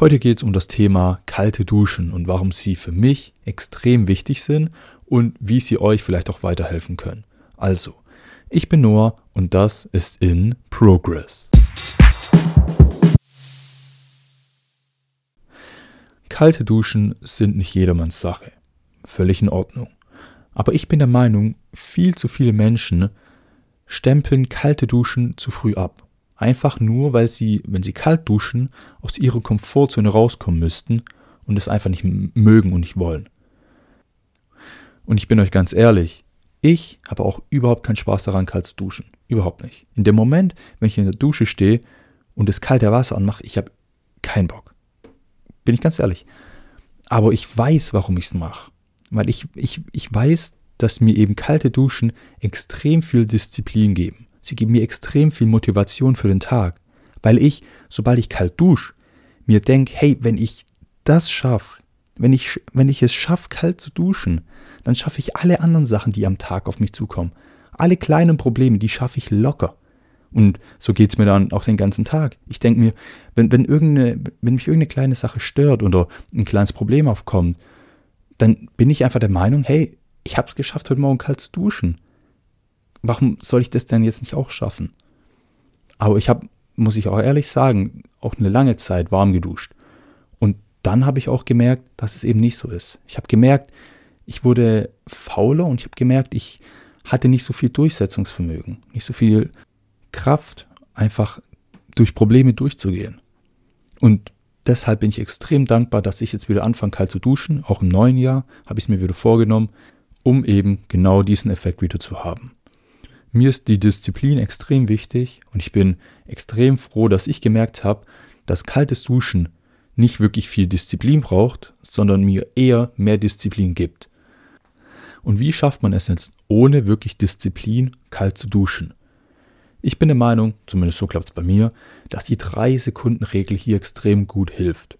Heute geht es um das Thema kalte Duschen und warum sie für mich extrem wichtig sind und wie sie euch vielleicht auch weiterhelfen können. Also, ich bin Noah und das ist in Progress. Kalte Duschen sind nicht jedermanns Sache. Völlig in Ordnung. Aber ich bin der Meinung, viel zu viele Menschen stempeln kalte Duschen zu früh ab. Einfach nur, weil sie, wenn sie kalt duschen, aus ihrer Komfortzone rauskommen müssten und es einfach nicht mögen und nicht wollen. Und ich bin euch ganz ehrlich, ich habe auch überhaupt keinen Spaß daran, kalt zu duschen. Überhaupt nicht. In dem Moment, wenn ich in der Dusche stehe und das kalte Wasser anmache, ich habe keinen Bock. Bin ich ganz ehrlich. Aber ich weiß, warum ich es mache. Weil ich, ich, ich weiß, dass mir eben kalte Duschen extrem viel Disziplin geben. Sie geben mir extrem viel Motivation für den Tag. Weil ich, sobald ich kalt dusche, mir denke, hey, wenn ich das schaffe, wenn ich, wenn ich es schaffe, kalt zu duschen, dann schaffe ich alle anderen Sachen, die am Tag auf mich zukommen. Alle kleinen Probleme, die schaffe ich locker. Und so geht es mir dann auch den ganzen Tag. Ich denke mir, wenn, wenn, irgendeine, wenn mich irgendeine kleine Sache stört oder ein kleines Problem aufkommt, dann bin ich einfach der Meinung, hey, ich habe es geschafft, heute Morgen kalt zu duschen. Warum soll ich das denn jetzt nicht auch schaffen? Aber ich habe, muss ich auch ehrlich sagen, auch eine lange Zeit warm geduscht. Und dann habe ich auch gemerkt, dass es eben nicht so ist. Ich habe gemerkt, ich wurde fauler und ich habe gemerkt, ich hatte nicht so viel Durchsetzungsvermögen, nicht so viel Kraft, einfach durch Probleme durchzugehen. Und deshalb bin ich extrem dankbar, dass ich jetzt wieder anfange, kalt zu duschen. Auch im neuen Jahr habe ich es mir wieder vorgenommen, um eben genau diesen Effekt wieder zu haben. Mir ist die Disziplin extrem wichtig und ich bin extrem froh, dass ich gemerkt habe, dass kaltes Duschen nicht wirklich viel Disziplin braucht, sondern mir eher mehr Disziplin gibt. Und wie schafft man es jetzt ohne wirklich Disziplin kalt zu duschen? Ich bin der Meinung, zumindest so klappt es bei mir, dass die 3-Sekunden-Regel hier extrem gut hilft.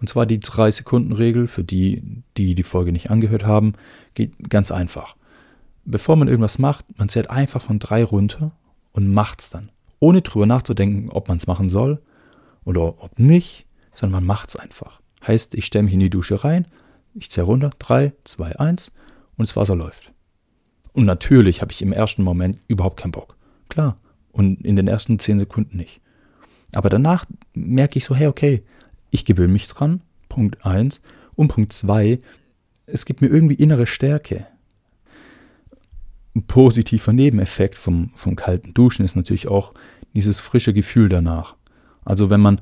Und zwar die 3-Sekunden-Regel, für die, die die Folge nicht angehört haben, geht ganz einfach. Bevor man irgendwas macht, man zählt einfach von 3 runter und macht es dann. Ohne drüber nachzudenken, ob man es machen soll oder ob nicht, sondern man macht es einfach. Heißt, ich stelle mich in die Dusche rein, ich zähle runter, 3, 2, 1 und das Wasser läuft. Und natürlich habe ich im ersten Moment überhaupt keinen Bock. Klar. Und in den ersten zehn Sekunden nicht. Aber danach merke ich so, hey, okay, ich gewöhne mich dran. Punkt eins Und Punkt zwei es gibt mir irgendwie innere Stärke. Ein positiver Nebeneffekt vom, vom kalten Duschen ist natürlich auch dieses frische Gefühl danach. Also wenn man,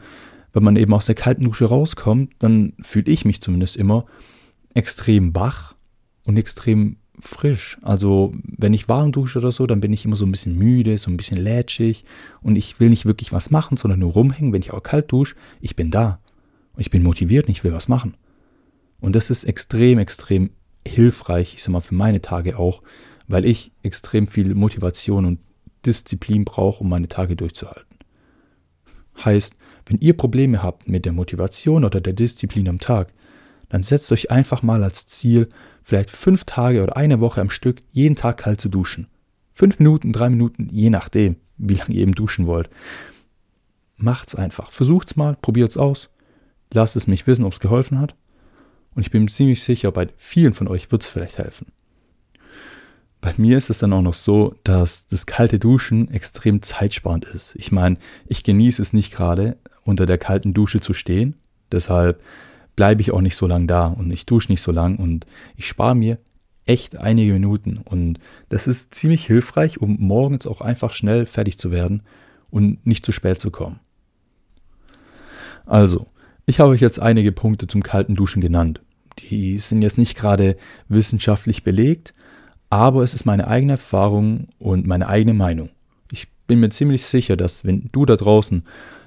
wenn man eben aus der kalten Dusche rauskommt, dann fühle ich mich zumindest immer extrem wach und extrem frisch. Also wenn ich warm dusche oder so, dann bin ich immer so ein bisschen müde, so ein bisschen lätschig und ich will nicht wirklich was machen, sondern nur rumhängen. Wenn ich auch kalt dusche, ich bin da und ich bin motiviert und ich will was machen. Und das ist extrem, extrem hilfreich, ich sag mal für meine Tage auch, weil ich extrem viel Motivation und Disziplin brauche, um meine Tage durchzuhalten. Heißt, wenn ihr Probleme habt mit der Motivation oder der Disziplin am Tag, dann setzt euch einfach mal als Ziel, vielleicht fünf Tage oder eine Woche am Stück jeden Tag kalt zu duschen. Fünf Minuten, drei Minuten, je nachdem, wie lange ihr eben duschen wollt. Macht's einfach. Versucht's mal, probiert's aus. Lasst es mich wissen, ob es geholfen hat. Und ich bin ziemlich sicher, bei vielen von euch wird es vielleicht helfen. Bei mir ist es dann auch noch so, dass das kalte Duschen extrem zeitsparend ist. Ich meine, ich genieße es nicht gerade, unter der kalten Dusche zu stehen. Deshalb bleibe ich auch nicht so lange da und ich dusche nicht so lang und ich spare mir echt einige Minuten und das ist ziemlich hilfreich, um morgens auch einfach schnell fertig zu werden und nicht zu spät zu kommen. Also, ich habe euch jetzt einige Punkte zum kalten Duschen genannt. Die sind jetzt nicht gerade wissenschaftlich belegt, aber es ist meine eigene Erfahrung und meine eigene Meinung. Ich bin mir ziemlich sicher, dass wenn du da draußen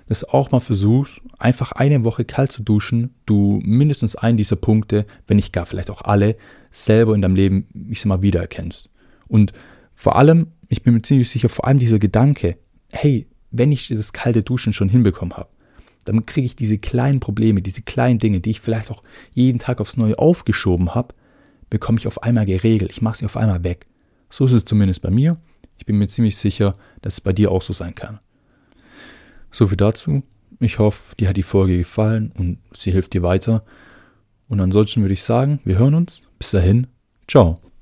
das auch mal versuchst, einfach eine Woche kalt zu duschen, du mindestens einen dieser Punkte, wenn nicht gar vielleicht auch alle, selber in deinem Leben, ich sag mal, wiedererkennst. Und vor allem, ich bin mir ziemlich sicher, vor allem dieser Gedanke, hey, wenn ich dieses kalte Duschen schon hinbekommen habe, dann kriege ich diese kleinen Probleme, diese kleinen Dinge, die ich vielleicht auch jeden Tag aufs Neue aufgeschoben habe, bekomme ich auf einmal geregelt. Ich mache sie auf einmal weg. So ist es zumindest bei mir. Ich bin mir ziemlich sicher, dass es bei dir auch so sein kann. So viel dazu. Ich hoffe, dir hat die Folge gefallen und sie hilft dir weiter. Und ansonsten würde ich sagen, wir hören uns. Bis dahin, ciao.